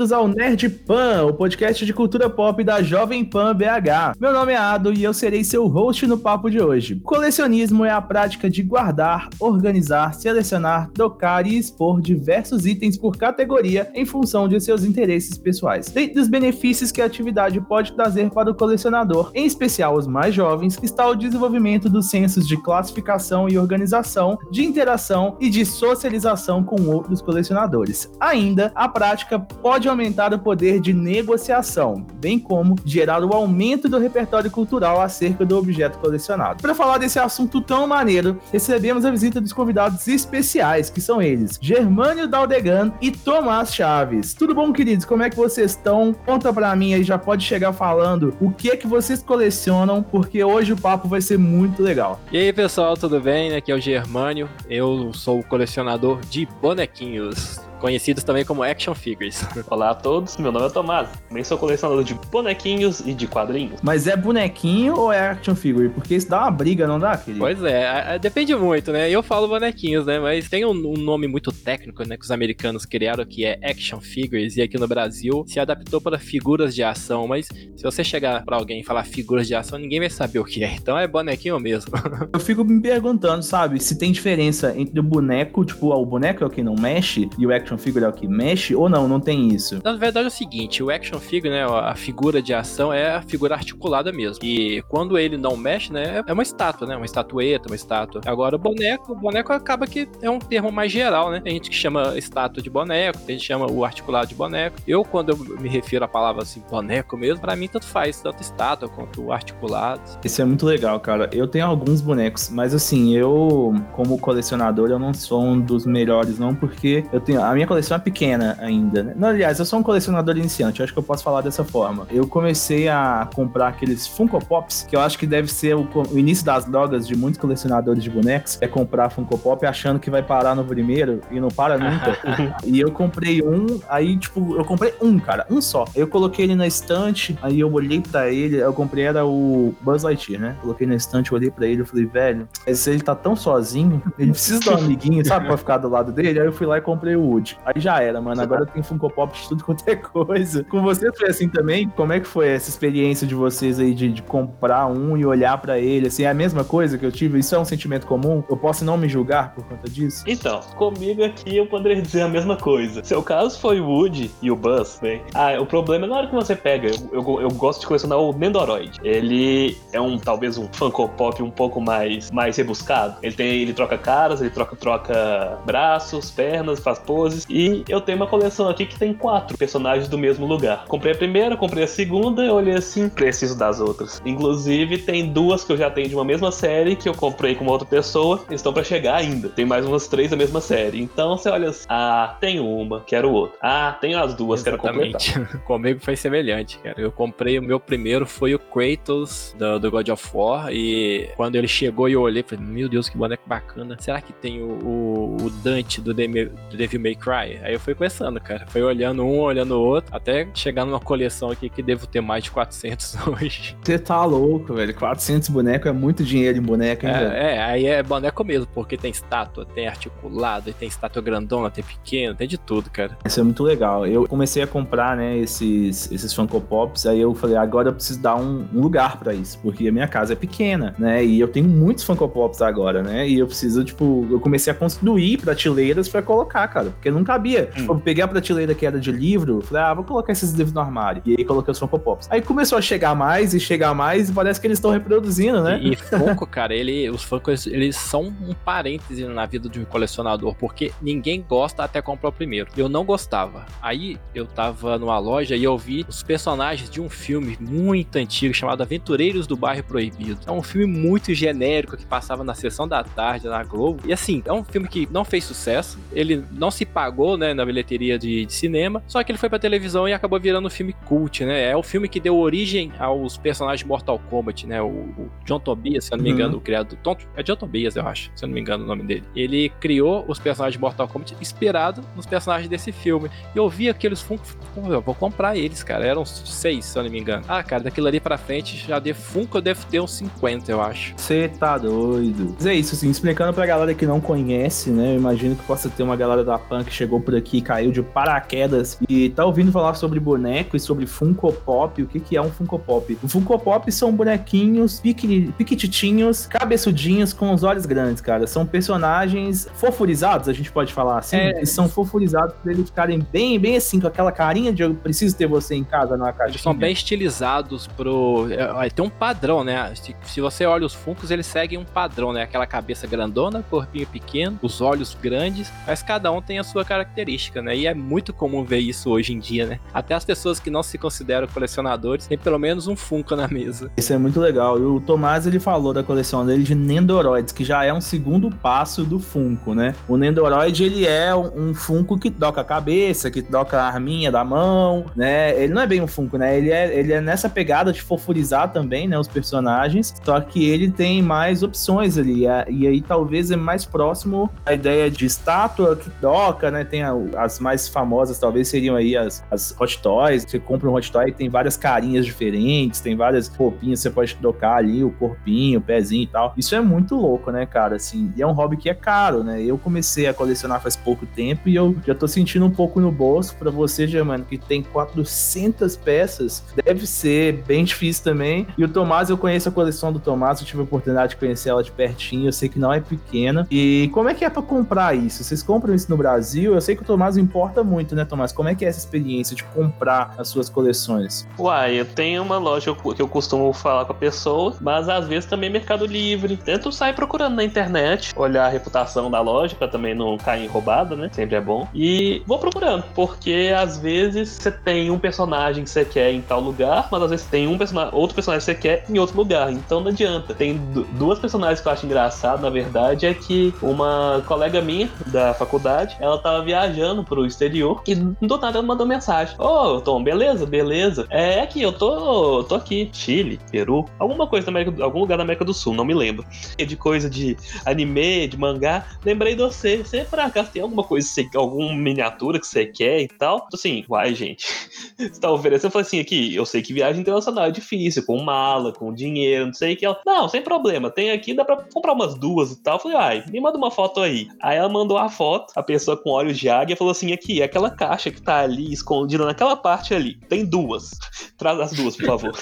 bem-vindos ao Nerd Pan, o podcast de cultura pop da Jovem Pan BH. Meu nome é Ado e eu serei seu host no papo de hoje. Colecionismo é a prática de guardar, organizar, selecionar, trocar e expor diversos itens por categoria em função de seus interesses pessoais. Dentre os benefícios que a atividade pode trazer para o colecionador, em especial os mais jovens, está o desenvolvimento dos sensos de classificação e organização, de interação e de socialização com outros colecionadores. Ainda, a prática pode aumentar o poder de negociação, bem como gerar o aumento do repertório cultural acerca do objeto colecionado. Para falar desse assunto tão maneiro, recebemos a visita dos convidados especiais, que são eles, Germânio Daldegan e Tomás Chaves. Tudo bom, queridos? Como é que vocês estão? Conta para mim aí, já pode chegar falando o que é que vocês colecionam, porque hoje o papo vai ser muito legal. E aí, pessoal, tudo bem? Aqui é o Germânio. Eu sou colecionador de bonequinhos conhecidos também como action figures. Olá a todos, meu nome é Tomás, também sou colecionador de bonequinhos e de quadrinhos. Mas é bonequinho ou é action figure? Porque isso dá uma briga, não dá, querido? Pois é, depende muito, né? Eu falo bonequinhos, né? Mas tem um, um, nome muito técnico, né? Que os americanos criaram, que é action figures, e aqui no Brasil se adaptou para figuras de ação. Mas se você chegar para alguém e falar figuras de ação, ninguém vai saber o que é. Então é bonequinho mesmo. Eu fico me perguntando, sabe, se tem diferença entre o boneco, tipo, o boneco é o que não mexe, e o action action figure é o que mexe ou não? Não tem isso? Na verdade é o seguinte, o action figure, né, a figura de ação é a figura articulada mesmo. E quando ele não mexe, né, é uma estátua, né, uma estatueta, uma estátua. Agora o boneco, o boneco acaba que é um termo mais geral, né? Tem gente que chama estátua de boneco, tem gente que chama o articulado de boneco. Eu quando eu me refiro à palavra assim, boneco mesmo, para mim tanto faz, tanto estátua quanto articulado. Isso é muito legal, cara. Eu tenho alguns bonecos, mas assim, eu como colecionador, eu não sou um dos melhores não, porque eu tenho a minha coleção é pequena ainda, né? Não, aliás, eu sou um colecionador iniciante, eu acho que eu posso falar dessa forma. Eu comecei a comprar aqueles Funko Pops, que eu acho que deve ser o, o início das drogas de muitos colecionadores de bonecos, é comprar Funko Pop achando que vai parar no primeiro e não para nunca. e eu comprei um, aí, tipo, eu comprei um, cara, um só. Eu coloquei ele na estante, aí eu olhei pra ele, eu comprei, era o Buzz Lightyear, né? Coloquei na estante, olhei pra ele, eu falei, velho, se ele tá tão sozinho, ele precisa de um amiguinho, sabe, pra ficar do lado dele. Aí eu fui lá e comprei o Woody. Aí já era, mano. Agora tem Funko Pop de tudo quanto é coisa. Com você foi assim também? Como é que foi essa experiência de vocês aí de, de comprar um e olhar para ele? Assim, é a mesma coisa que eu tive? Isso é um sentimento comum? Eu posso não me julgar por conta disso? Então, comigo aqui eu poderia dizer a mesma coisa. Seu caso foi o Woody e o Buzz, bem. Ah, o problema é na hora que você pega. Eu, eu, eu gosto de colecionar o Nendoroid. Ele é um, talvez, um Funko Pop um pouco mais, mais rebuscado. Ele tem, ele troca caras, ele troca, troca braços, pernas, faz poses. E eu tenho uma coleção aqui que tem quatro personagens do mesmo lugar. Comprei a primeira, comprei a segunda, eu olhei assim, preciso das outras. Inclusive, tem duas que eu já tenho de uma mesma série que eu comprei com uma outra pessoa, estão para chegar ainda. Tem mais umas três da mesma série. Então você olha assim, ah, tem uma, quero outra. Ah, tem as duas, Exatamente. quero completar. Comigo foi semelhante, cara. Eu comprei, o meu primeiro foi o Kratos do, do God of War e quando ele chegou e eu olhei, falei, meu Deus, que boneco bacana. Será que tem o, o, o Dante do, do Devil May Cry? Aí eu fui começando, cara. Foi olhando um, olhando o outro, até chegar numa coleção aqui que devo ter mais de 400 hoje. Você tá louco, velho. 400 bonecos é muito dinheiro em boneco, hein, é, velho? É, aí é boneco mesmo, porque tem estátua, tem articulado, tem estátua grandona, tem pequena, tem de tudo, cara. Isso é muito legal. Eu comecei a comprar, né, esses, esses Funko Pops, aí eu falei, agora eu preciso dar um, um lugar para isso, porque a minha casa é pequena, né, e eu tenho muitos Funko Pops agora, né, e eu preciso, tipo, eu comecei a construir prateleiras para colocar, cara, porque não cabia. Hum. Eu peguei a prateleira que era de livro, falei, ah, vou colocar esses livros no armário. E aí coloquei os Funko Pops. Aí começou a chegar mais e chegar mais e parece que eles estão reproduzindo, né? E, e Funko, cara, ele, os Funko, eles são um parêntese na vida de um colecionador, porque ninguém gosta até comprar o primeiro. Eu não gostava. Aí eu tava numa loja e eu vi os personagens de um filme muito antigo chamado Aventureiros do Bairro Proibido. É um filme muito genérico que passava na sessão da tarde na Globo. E assim, é um filme que não fez sucesso, ele não se pagou, né, na bilheteria de, de, cinema, só que ele foi pra televisão e acabou virando um filme cult, né? É o filme que deu origem aos personagens de Mortal Kombat, né? O, o John Tobias, se eu não me engano, uhum. o criado. Tom, é John Tobias, eu acho, se eu não me engano o nome dele. Ele criou os personagens de Mortal Kombat inspirado nos personagens desse filme. E eu vi aqueles Funko, eu vou comprar eles, cara. Eram seis, se eu não me engano. Ah, cara, daquilo ali pra frente, já de Funko eu devo ter uns 50, eu acho. Você tá doido. Mas é isso, assim, explicando pra galera que não conhece, né? Eu imagino que possa ter uma galera da Punk que chegou por aqui, caiu de paraquedas e tá ouvindo falar sobre boneco e sobre Funko Pop. O que, que é um Funko Pop? O Funko Pop são bonequinhos piquititinhos, cabeçudinhos, com os olhos grandes, cara. São personagens fofurizados, a gente pode falar assim. É. são fofurizados pra eles ficarem bem, bem assim, com aquela carinha de eu preciso ter você em casa numa caixa. Eles são bem estilizados pro. É, tem um padrão, né? Se, se você olha os Funkos, eles seguem um padrão, né? Aquela cabeça grandona, corpinho pequeno, os olhos grandes, mas cada um tem a sua característica, né? E é muito comum ver isso hoje em dia, né? Até as pessoas que não se consideram colecionadores têm pelo menos um Funko na mesa. Isso é muito legal. E o Tomás ele falou da coleção dele de Nendoroids, que já é um segundo passo do Funko, né? O Nendoroid ele é um Funko que toca a cabeça, que toca a arminha da mão, né? Ele não é bem um Funko, né? Ele é, ele é nessa pegada de fofurizar também, né? Os personagens, só que ele tem mais opções ali. E aí talvez é mais próximo à ideia de estátua que toca, né? Tem a, as mais famosas, talvez seriam aí as, as Hot Toys. Você compra um Hot Toy e tem várias carinhas diferentes, tem várias roupinhas, você pode trocar ali o corpinho, o pezinho e tal. Isso é muito louco, né, cara? Assim, e é um hobby que é caro, né? Eu comecei a colecionar faz pouco tempo e eu já tô sentindo um pouco no bolso. Para você, Germano, que tem 400 peças, deve ser bem difícil também. E o Tomás, eu conheço a coleção do Tomás, eu tive a oportunidade de conhecer ela de pertinho, eu sei que não é pequena. E como é que é para comprar isso? Vocês compram isso no Brasil? Eu sei que o Tomás importa muito, né, Tomás? Como é que é essa experiência de comprar as suas coleções? Uai, eu tenho uma loja que eu costumo falar com a pessoa, mas às vezes também Mercado Livre. Tento sair procurando na internet, olhar a reputação da loja pra também não cair em roubada, né? Sempre é bom. E vou procurando, porque às vezes você tem um personagem que você quer em tal lugar, mas às vezes tem um personagem, outro personagem que você quer em outro lugar. Então não adianta. Tem duas personagens que eu acho engraçado, na verdade, é que uma colega minha da faculdade, ela tava viajando pro exterior e do nada ela mandou mensagem: Ô, oh, Tom, beleza? Beleza. É aqui, eu tô, tô aqui. Chile, Peru, alguma coisa da América, algum lugar da América do Sul, não me lembro. De coisa de anime, de mangá. Lembrei de você. Você, por acaso, tem alguma coisa, alguma miniatura que você quer e tal? Assim, uai, gente. você tá oferecendo? Eu falei assim: aqui, eu sei que viagem internacional é difícil, com mala, com dinheiro, não sei o que. Ela, não, sem problema, tem aqui, dá pra comprar umas duas e tal. Eu falei, ai, me manda uma foto aí. Aí ela mandou a foto, a pessoa com olhos de águia falou assim: aqui, aquela caixa que tá ali escondida naquela parte ali. Tem duas. Traz as duas, por favor.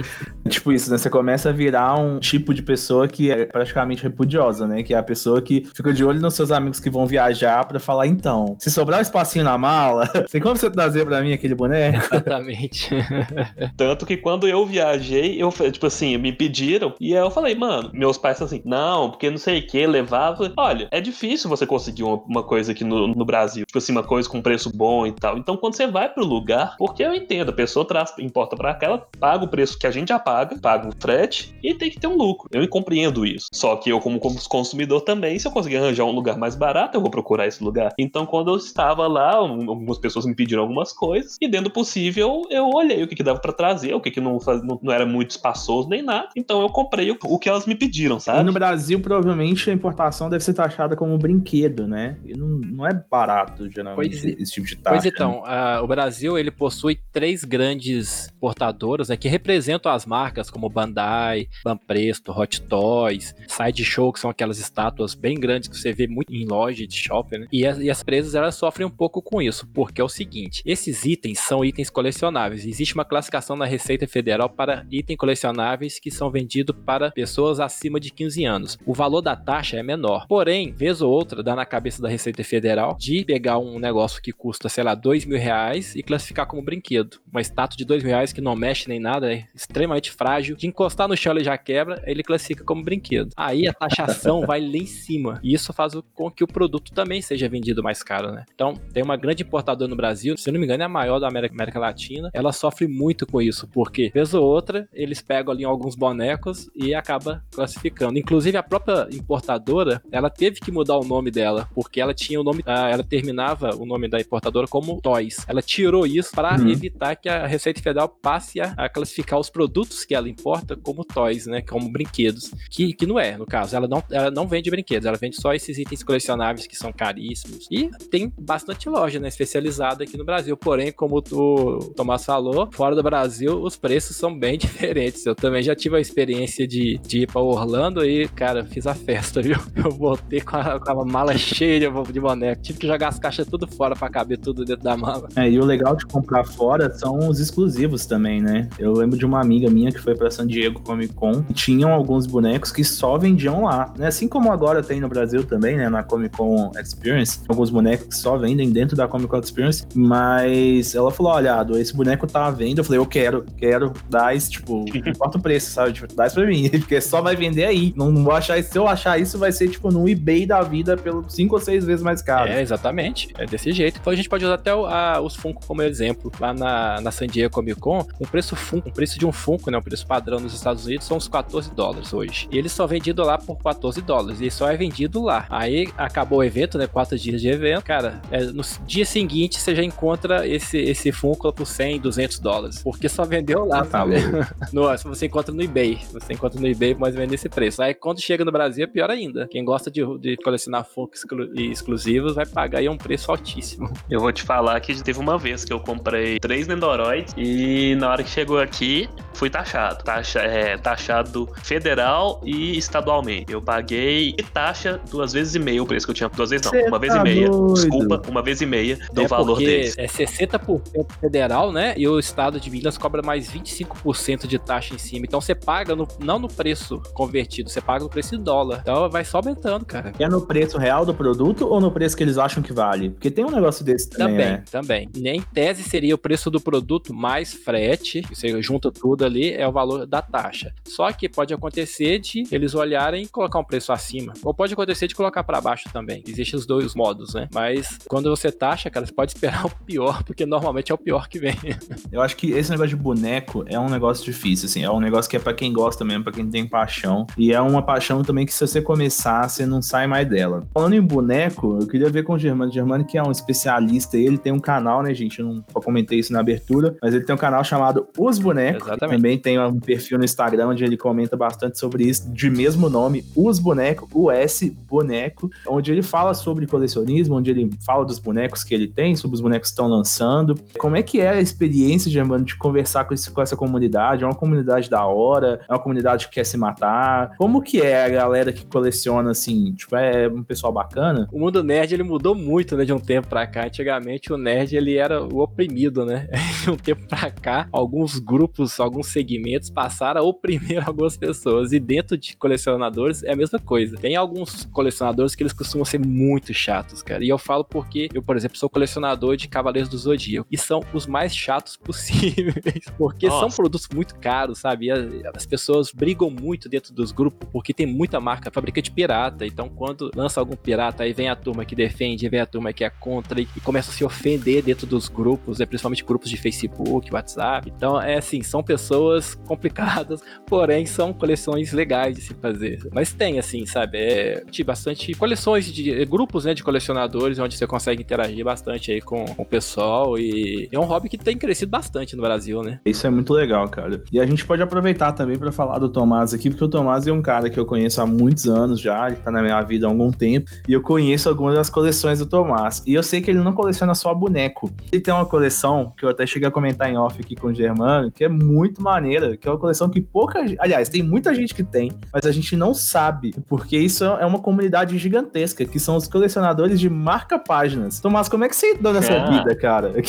tipo isso, né? Você começa a virar um tipo de pessoa que é praticamente repudiosa, né? Que é a pessoa que fica de olho nos seus amigos que vão viajar para falar, então, se sobrar um espacinho na mala, tem como você trazer para mim aquele boneco? Exatamente. Tanto que quando eu viajei, eu, tipo assim, me pediram e eu falei, mano, meus pais assim, não, porque não sei o que, levava. Olha, é difícil você conseguir uma, uma coisa aqui no, no, Brasil, tipo assim, uma coisa com preço bom e tal. Então, quando você vai pro lugar, porque eu entendo, a pessoa traz, importa pra cá, ela paga o preço que a gente já paga, paga o frete e tem que ter um lucro. Eu compreendo isso. Só que eu, como consumidor também, se eu conseguir arranjar um lugar mais barato, eu vou procurar esse lugar. Então, quando eu estava lá, algumas pessoas me pediram algumas coisas e, dentro do possível, eu olhei o que, que dava para trazer, o que, que não, não, não, era muito espaçoso nem nada. Então, eu comprei o, o que elas me pediram, sabe? E no Brasil, provavelmente, a importação deve ser taxada como um brinquedo, né? E não, não é barato, geralmente, pois, esse tipo de taxa. Pois então, uh, o Brasil, ele possui três grandes portadoras né, que representam as marcas como Bandai, Banpresto, Hot Toys, Sideshow, que são aquelas estátuas bem grandes que você vê muito em loja de shopping, né? E as, e as empresas, elas sofrem um pouco com isso, porque é o seguinte, esses itens são itens colecionáveis. Existe uma classificação na Receita Federal para itens colecionáveis que são vendidos para pessoas acima de 15 anos. O valor da taxa é menor. Porém, vez ou outra, dá na cabeça da Receita Federal de pegar um negócio que custa, sei lá, dois mil reais e classificar como brinquedo. Uma estátua de dois mil reais que não mexe nem nada, é extremamente frágil. De encostar no chão ele já quebra, ele classifica como brinquedo. Aí a taxação vai lá em cima. E isso faz com que o produto também seja vendido mais caro, né? Então, tem uma grande importadora no Brasil, se não me engano, é a maior da América, América Latina. Ela sofre muito com isso, porque, vez ou outra, eles pegam ali alguns bonecos e acaba classificando. Inclusive, a própria importadora, ela teve que mudar o nome dela, porque ela tinha o nome, ah, ela terminava o nome da importadora como Toys. Ela tirou isso para uhum. evitar que a Receita Federal passe a, a, classificar os produtos que ela importa como Toys, né? Como brinquedos. Que, que não é, no caso. Ela não, ela não vende brinquedos, ela vende só esses itens colecionáveis que são caríssimos. E tem bastante loja, né? Especializada aqui no Brasil. Porém, como o Tomás falou, fora do Brasil, os preços são bem diferentes. Eu também já tive a experiência de, de ir pra Orlando e, cara, fiz a festa, viu? Eu voltei com a, com a mala cheia de boneco. tive que jogar as caixas tudo fora pra caber tudo dentro da mala. É, e o legal de comprar fora são os exclusivos também, né? Eu lembro de uma amiga minha que foi pra San Diego Comic Con, tinham alguns bonecos que só vendiam lá, né? Assim como agora tem no Brasil também, né? Na Comic Con Experience, alguns bonecos que só vendem dentro da Comic Con Experience, mas ela falou, olha, esse boneco tá à venda, eu falei, eu quero, quero, dá isso, tipo, importa o preço, sabe? Tipo, dá isso pra mim, porque só vai vender aí. Não vou achar, se eu achar isso, vai ser, tipo, no eBay da vida pelo cinco ou seis vezes mais caro. É, exatamente. É desse jeito. Então a gente pode usar até o, a, os Funko como exemplo. Lá na, na San Diego Comic Con, o preço Funko, o preço de um Funko, né? O preço padrão nos Estados Unidos são uns 14 dólares hoje. E ele só é vendido lá por 14 dólares. E só é vendido lá. Aí acabou o evento, né? Quatro dias de evento. Cara, é, no dia seguinte você já encontra esse, esse Funko por 100, 200 dólares. Porque só vendeu lá, tá no, você encontra no eBay. Você encontra no eBay mais ou menos nesse preço. Aí quando chega no Brasil é pior ainda. Quem gosta de, de colecionar Funko exclu exclusivos vai pagar aí um preço altíssimo. Eu vou te falar que teve uma vez que eu comprei três Nendoroids e na hora que chegou aqui, fui taxado. Taxa, é, taxado federal e estadualmente. Eu paguei taxa duas vezes e meia o preço que eu tinha. Duas vezes não, Cê uma vez tá e meia. Doido. Desculpa, uma vez e meia do é valor deles. É 60% federal, né? E o estado de Minas cobra mais 25% de taxa em cima. Então você paga no, não no preço convertido, você paga no preço em dólar. Então vai só aumentando, cara. É no preço real do produto ou no preço que eles acham que vale? Porque tem um negócio desse também. Também, né? também. Em tese seria o preço do produto mais frete, você junta tudo ali, é o valor da taxa. Só que pode acontecer de eles olharem e colocar um preço acima. Ou pode acontecer de colocar para baixo também. Existem os dois modos, né? Mas quando você taxa, cara, você pode esperar o pior, porque normalmente é o pior que vem. Eu acho que esse negócio de boneco é um negócio difícil, assim. É um negócio que é para quem gosta mesmo, para quem tem paixão. E é uma paixão também que se você começar, você não sai mais dela. Falando em boneco, eu queria ver com o Germano. Germano, que é um especialista, ele tem um canal, né, gente? Eu não comentei isso na abertura, mas ele tem um canal chamado Os Bonecos. Exatamente. Também tem um perfil no Instagram onde ele comenta bastante sobre isso, de mesmo nome, Os Bonecos, S Boneco, onde ele fala sobre colecionismo, onde ele fala dos bonecos que ele tem, sobre os bonecos que estão lançando. Como é que é a experiência, Germano, de conversar com, esse, com essa comunidade? É uma comunidade da hora? É uma comunidade que quer se matar? Como que é a galera que coleciona, assim? Tipo, é um pessoal bacana? O mundo nerd, ele mudou muito, né, de um tempo pra cá. Antigamente, o nerd, ele era o oprimido, né? De um tempo pra cá, alguns grupos, alguns segmentos passaram a oprimir algumas pessoas. E dentro de colecionadores, é a mesma coisa. Tem alguns colecionadores que eles costumam ser muito chatos, cara. E eu falo porque eu, por exemplo, sou colecionador de Cavaleiros do Zodíaco. E são os mais chatos possíveis. Porque Nossa. são produtos muito caros, sabe? As, as, pessoas brigam muito dentro dos grupos porque tem muita marca fabricante pirata. Então, quando lança algum pirata, aí vem a turma que defende, vem a turma que é contra e, e começa a se ofender dentro dos grupos, né? principalmente grupos de Facebook, WhatsApp. Então, é assim, são pessoas complicadas, porém são coleções legais de se fazer. Mas tem, assim, sabe? É, bastante coleções de grupos, né, de colecionadores, onde você consegue interagir bastante aí com, com o pessoal e é um hobby que tem crescido bastante no Brasil, né? Isso é muito legal, cara. E a gente pode aproveitar também para falar do Tomás aqui, porque o Tomás é um cara que eu conheço há muitos anos já, ele tá na minha vida há algum tempo, e eu conheço algumas das coleções do Tomás. E eu sei que ele não coleciona só boneco. Ele tem uma coleção que eu até cheguei a comentar em off aqui com o Germano, que é muito maneira, que é uma coleção que pouca, aliás, tem muita gente que tem, mas a gente não sabe, porque isso é uma comunidade gigantesca, que são os colecionadores de marca-páginas. Tomás, como é que você entrou nessa ah. vida, cara?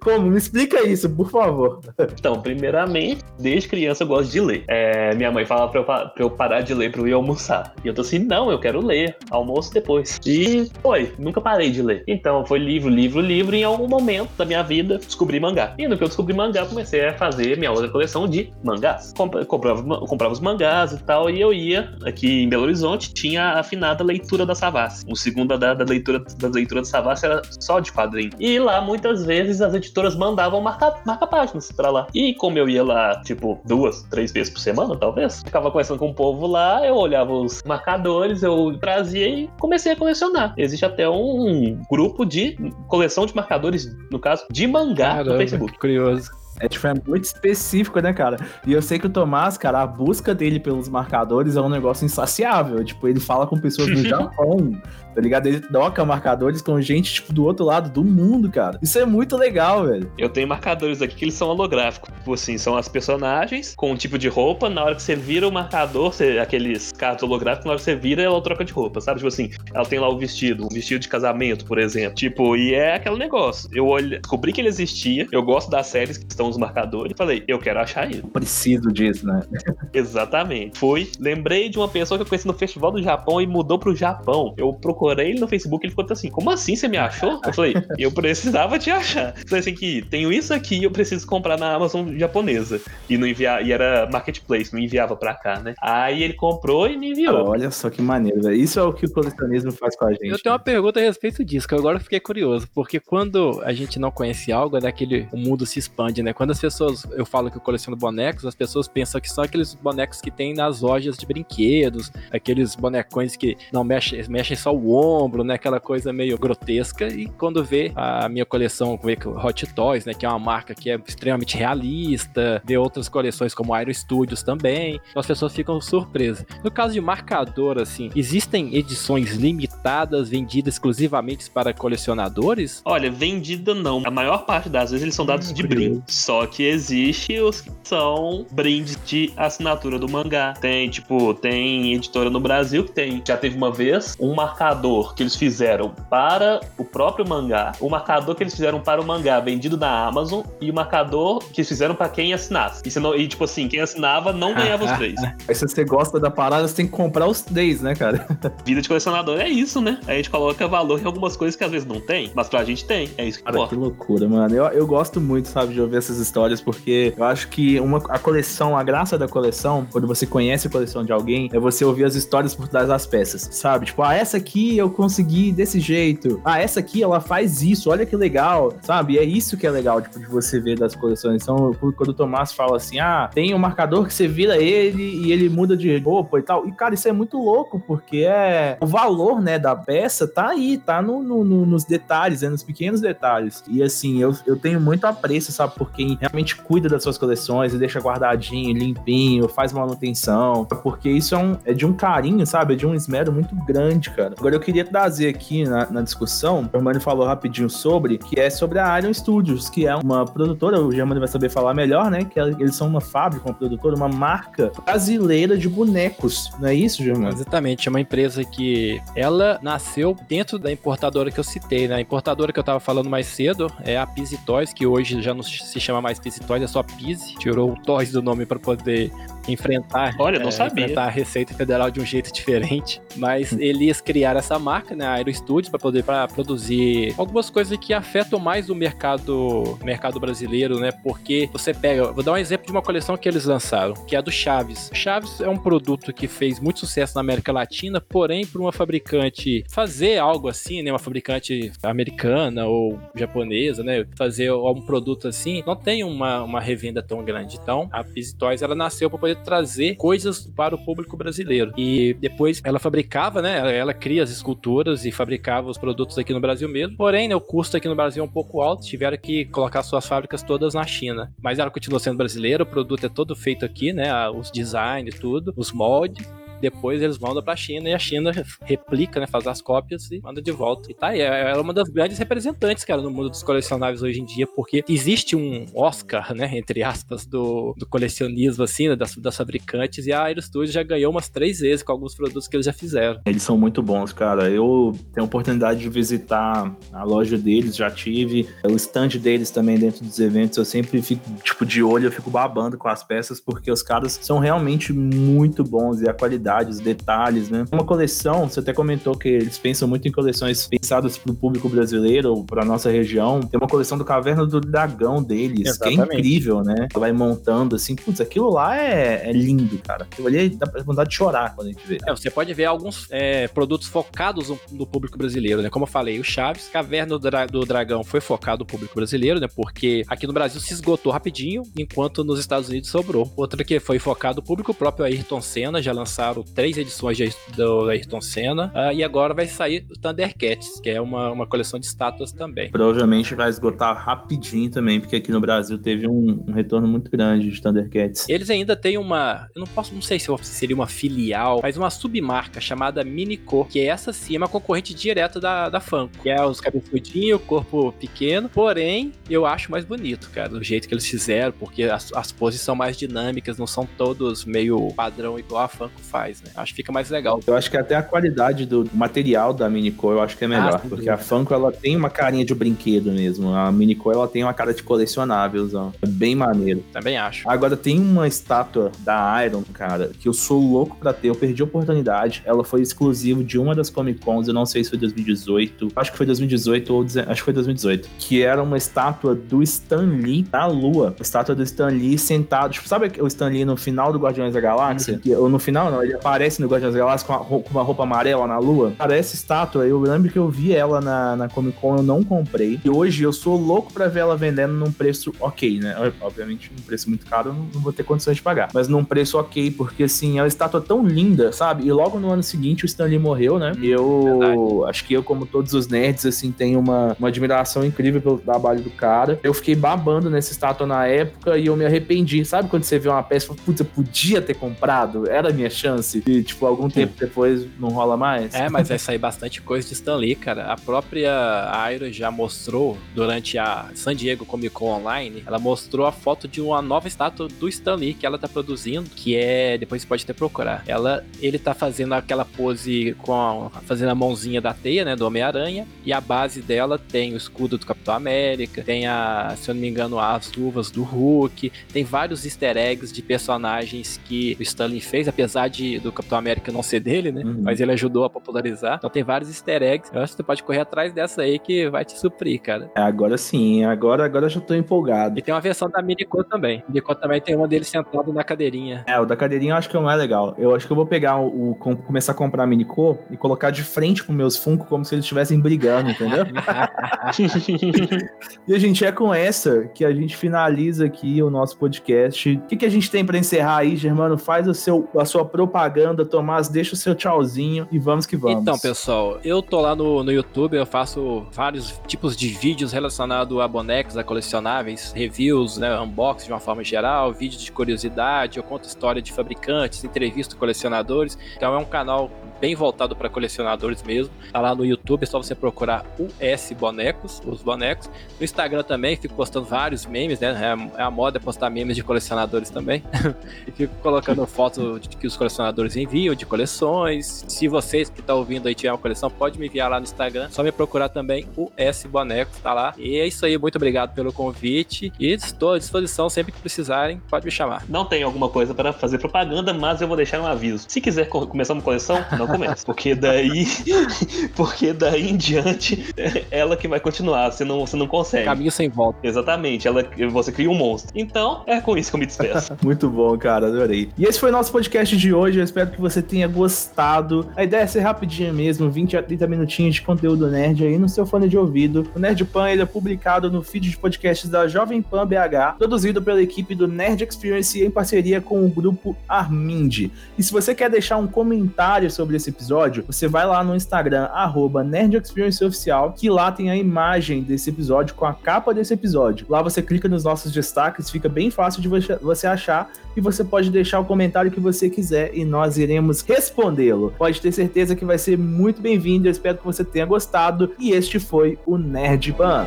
Como? Me explica isso, por favor. Então, primeiramente, desde criança eu gosto de ler. É, minha mãe fala pra eu, pra eu, parar de ler pra eu ir almoçar. E eu tô assim, não, eu quero ler. Almoço depois. E foi, nunca parei de ler. Então, foi livro, livro, livro. E em algum momento da minha vida, descobri mangá. E no que eu descobri mangá, comecei a fazer minha outra coleção de mangás. Comprava, comprava os mangás e tal. E eu ia aqui em Belo Horizonte, tinha a afinada leitura da Savassi. O segundo da, da leitura da leitura da Savassi era só de quadrinho. E lá, muitas vezes, as editoras mandavam marcar, marcar páginas pra lá. E como eu ia lá, tipo, duas, três vezes por semana, talvez, ficava conversando com o povo lá, eu olhava os marcadores, eu trazia e comecei a colecionar. Existe até um grupo de coleção de marcadores, no caso, de mangá Caramba, no Facebook. Curioso. É, tipo, é muito específico, né, cara? E eu sei que o Tomás, cara, a busca dele pelos marcadores é um negócio insaciável. Tipo, ele fala com pessoas do Japão, tá ligado? Ele troca marcadores com gente, tipo, do outro lado do mundo, cara. Isso é muito legal, velho. Eu tenho marcadores aqui que eles são holográficos. Tipo assim, são as personagens com um tipo de roupa. Na hora que você vira o marcador, você, aqueles cards holográficos, na hora que você vira, ela troca de roupa, sabe? Tipo assim, ela tem lá o vestido, um vestido de casamento, por exemplo. Tipo, e é aquele negócio. Eu olhei, descobri que ele existia. Eu gosto das séries que estão os marcadores. Falei, eu quero achar ele. Preciso disso, né? Exatamente. Fui. Lembrei de uma pessoa que eu conheci no Festival do Japão e mudou pro Japão. Eu procurei ele no Facebook ele ficou assim: Como assim você me achou? Eu falei, eu precisava te achar. Eu falei assim que tenho isso aqui e eu preciso comprar na Amazon japonesa. E não enviar, e era marketplace, não enviava pra cá, né? Aí ele comprou e me enviou. Olha só que maneiro, velho. Isso é o que o colecionismo faz com a gente. Eu tenho uma pergunta a respeito disso, que agora eu fiquei curioso, porque quando a gente não conhece algo, é daquele o mundo se expande, né? Quando as pessoas, eu falo que eu coleciono bonecos, as pessoas pensam que são aqueles bonecos que tem nas lojas de brinquedos, aqueles bonecões que não mexem, mexem só o ombro, né? Aquela coisa meio grotesca. E quando vê a minha coleção, vê Hot Toys, né? Que é uma marca que é extremamente realista, vê outras coleções como Aero Studios também, então as pessoas ficam surpresas. No caso de marcador, assim, existem edições limitadas vendidas exclusivamente para colecionadores? Olha, vendida não. A maior parte das vezes eles são dados de brinde. Só que existe os que são brindes de assinatura do mangá. Tem, tipo, tem editora no Brasil que tem. Já teve uma vez um marcador que eles fizeram para o próprio mangá, o marcador que eles fizeram para o mangá vendido na Amazon e o marcador que eles fizeram para quem assinasse. E, você não- e, tipo assim, quem assinava não ganhava os três. Aí se você gosta da parada, você tem que comprar os três, né, cara? Vida de colecionador é isso, né? A gente coloca valor em algumas coisas que às vezes não tem, mas pra gente tem. É isso que Cara, importa. que loucura, mano. Eu, eu gosto muito, sabe, de ouvir essas histórias, porque eu acho que uma, a coleção, a graça da coleção, quando você conhece a coleção de alguém, é você ouvir as histórias por trás das peças, sabe? Tipo, ah, essa aqui eu consegui desse jeito. Ah, essa aqui ela faz isso, olha que legal, sabe? É isso que é legal, tipo, de você ver das coleções. Então, quando o Tomás fala assim, ah, tem um marcador que você vira ele e ele muda de roupa e tal. E, cara, isso é muito louco, porque é o valor, né, da peça tá aí, tá no, no- no- nos detalhes, né, nos pequenos detalhes. E assim, eu, eu tenho muito apreço, sabe, por quem realmente cuida das suas coleções e deixa guardadinho, limpinho, faz manutenção, porque isso é, um, é de um carinho, sabe, é de um esmero muito grande, cara. Agora eu queria trazer aqui na, na discussão, o Germani falou rapidinho sobre, que é sobre a Iron Studios, que é uma produtora, o Germani vai saber falar melhor, né, que eles são uma fábrica, uma produtora, uma marca brasileira de bonecos, não é isso, Germani? Exatamente, é uma empresa que ela nasceu dentro da importadora que eu citei, né? A importadora que eu tava falando mais cedo é a Pizzy Toys, que hoje já não se chama mais Pizzy Toys, é só Pizzy. Tirou o Toys do nome para poder enfrentar, Olha, não é, sabia. enfrentar a Receita Federal de um jeito diferente. Mas eles criaram essa marca, né, a Aero Studios, para poder pra produzir algumas coisas que afetam mais o mercado, mercado brasileiro, né? Porque você pega, vou dar um exemplo de uma coleção que eles lançaram, que é a do Chaves. Chaves é um produto que fez muito sucesso na América Latina, porém, para uma fabricante fazer algo assim, né, uma fabricante americana ou japonesa, né, fazer um produto assim, não tem uma, uma revenda tão grande. Então, a Pizzy Toys ela nasceu para poder trazer coisas para o público brasileiro. E depois ela fabricava, né, ela, cria as esculturas e fabricava os produtos aqui no Brasil mesmo. Porém, né, o custo aqui no Brasil é um pouco alto, tiveram que colocar suas fábricas todas na China. Mas ela continua sendo brasileira, o produto é todo feito aqui, né, os designs tudo, os moldes. Depois eles mandam pra China e a China replica, né? Faz as cópias e manda de volta. E tá aí, ela é uma das grandes representantes, cara, no mundo dos colecionáveis hoje em dia, porque existe um Oscar, né? Entre aspas, do, do colecionismo, assim, né, das, das fabricantes, e a Aero Studios já ganhou umas três vezes com alguns produtos que eles já fizeram. Eles são muito bons, cara. Eu tenho a oportunidade de visitar a loja deles, já tive. O stand deles também dentro dos eventos. Eu sempre fico, tipo, de olho, eu fico babando com as peças, porque os caras são realmente muito bons e a qualidade, os detalhes, né? Uma coleção, você até comentou que eles pensam muito em coleções pensadas pro público brasileiro ou pra nossa região. Tem uma coleção do Caverna do Dragão deles, que é Exatamente. incrível, né? Vai montando assim, putz, aquilo lá é, é lindo, cara. Aquilo ali dá pra vontade de chorar quando a gente vê. É, você pode ver alguns é, produtos focados no, no público brasileiro, né? Como eu falei, o Chaves, Caverna do, Dra- do Dragão foi focado no público brasileiro, né? Porque aqui no Brasil se esgotou rapidinho, enquanto nos Estados Unidos sobrou. Outra que foi focado no público, o próprio Ayrton Senna já lançaram lançaram três edições de, do Ayrton Senna. Uh, e agora vai sair o Thundercats, que é uma, uma coleção de estátuas também. Provavelmente vai esgotar rapidinho também, porque aqui no Brasil teve um, um retorno muito grande de Thundercats. Eles ainda têm uma. Eu não posso, não sei se seria uma filial, mas uma submarca chamada Minico, que é essa sim, é uma concorrente direta da, da Funko, que é os cabeçudinhos, corpo pequeno, porém, eu acho mais bonito, cara, do jeito que eles fizeram, porque as, as poses são mais dinâmicas, não são todos meio padrão igual a Funko faz, né? Acho que fica mais legal. Eu acho que até a qualidade do material da Minico eu acho que é melhor, ah, porque a Funko ela tem uma carinha de brinquedo mesmo, a Minico ela tem uma cara de colecionáveis, ó. É bem maneiro. Também acho. Agora tem uma estátua da Iron, cara, que eu sou louco pra ter, eu perdi a oportunidade, ela foi exclusivo de uma das Comic Cons, eu não sei se foi 2018, acho que foi 2018 ou acho que foi 2018, que era uma estátua do Stan Lee na Lua, estátua do Stan Lee sentado, tipo, sabe o Stan Lee no final do Guardiões da Galáxia? Uhum. Que, ou no final não, ele aparece no Guardiões da Galáxia com, a, com uma roupa amarela na Lua. Cara, essa estátua, eu lembro que eu vi ela na, na Comic Con, eu não comprei, e hoje eu sou louco pra ver ela vendendo num preço ok, né? Obviamente, um preço muito caro, eu não, não vou ter condições de pagar, mas num preço ok, porque assim, é uma estátua tão linda, sabe? E logo no ano seguinte o Stan Lee morreu, né? E eu Verdade. acho que eu, como todos os nerds, assim, tenho uma, uma admiração incrível pelo trabalho do cara. Eu fiquei babando nessa estátua na época e eu me arrependi. Sabe quando você vê uma peça e fala, putz, eu podia ter comprado? Era a minha chance. E, tipo, algum tempo depois não rola mais. É, mas vai sair bastante coisa de Stan Lee, cara. A própria Airo já mostrou durante a San Diego Comic Con Online, ela mostrou a foto de uma nova estátua do Stan Lee que ela tá produzindo, que é, depois você pode até procurar. Ela, ele tá fazendo aquela pose com a, fazendo a mãozinha da teia, né, do Homem-Aranha, e a base dela tem o escudo do Capitão América, tem a, se eu não me engano, as luvas do Hulk, tem vários easter eggs de personagens que o Stanley fez, apesar de do Capitão América não ser dele, né, uhum. mas ele ajudou a popularizar. Então tem vários easter eggs. Eu acho que você pode correr atrás dessa aí que vai te suprir, cara. É, agora sim, agora, agora eu já tô empolgado. E tem uma versão da Minico também. Minico também tem uma dele sentado na cadeirinha. É, o da cadeirinha eu acho que é o mais legal. Eu acho que eu vou pegar o, o começar a comprar a Minico e colocar de frente pro meus Funko como se eles estivessem brigando, entendeu? e a gente é com essa que a gente finaliza aqui o nosso podcast. O que, que a gente tem para encerrar aí, Germano? Faz o seu, a sua propaganda, Tomás, deixa o seu tchauzinho e vamos que vamos. Então, pessoal, eu tô lá no, no YouTube, eu faço vários tipos de vídeos relacionados a bonecos, a colecionáveis, reviews, né, unboxing de uma forma geral, vídeos de curiosidade, eu conto história de fabricantes, entrevisto colecionadores. Então é um canal bem voltado para colecionadores mesmo. Tá lá no YouTube, é só você procurar US Bonecos, os bonecos. No Instagram também, fico postando vários memes, né? É, a moda postar memes de colecionadores também. e fico colocando fotos que os colecionadores enviam de coleções. Se vocês que estão tá ouvindo aí tiver uma coleção, pode me enviar lá no Instagram. Só me procurar também o S Bonecos, tá lá. E é isso aí, muito obrigado pelo convite. E estou à disposição sempre que precisarem, pode me chamar. Não tem alguma coisa para fazer propaganda, mas eu vou deixar um aviso. Se quiser começar uma coleção, não começa. Porque daí. porque daí em diante, é ela que vai continuar. Você não, você não consegue. Caminho sem volta. Exatamente. Ela, você cria um monstro. Então, é com isso que eu me despeço. Muito bom, cara. Adorei. E esse foi o nosso podcast de hoje. Eu espero que você tenha gostado. A ideia é ser rapidinha mesmo, 20 a 30 minutinhos de conteúdo nerd aí no seu fone de ouvido. O Nerd Pan ele é publicado no feed de podcasts da Jovem Pan BH, produzido pela equipe do Nerd Experience em parceria com o grupo Armind. E se você quer deixar um comentário sobre esse episódio, você vai lá no Instagram, arroba NerdExperienceOficial, que lá tem a imagem desse episódio com a capa desse episódio. Lá você clica nos nossos destaques, fica bem fácil de você achar e você pode deixar o comentário que você quiser e nós iremos respondê-lo. Pode ter certeza que vai ser muito bem-vindo, eu espero que você tenha gostado e este foi o Nerd Ban.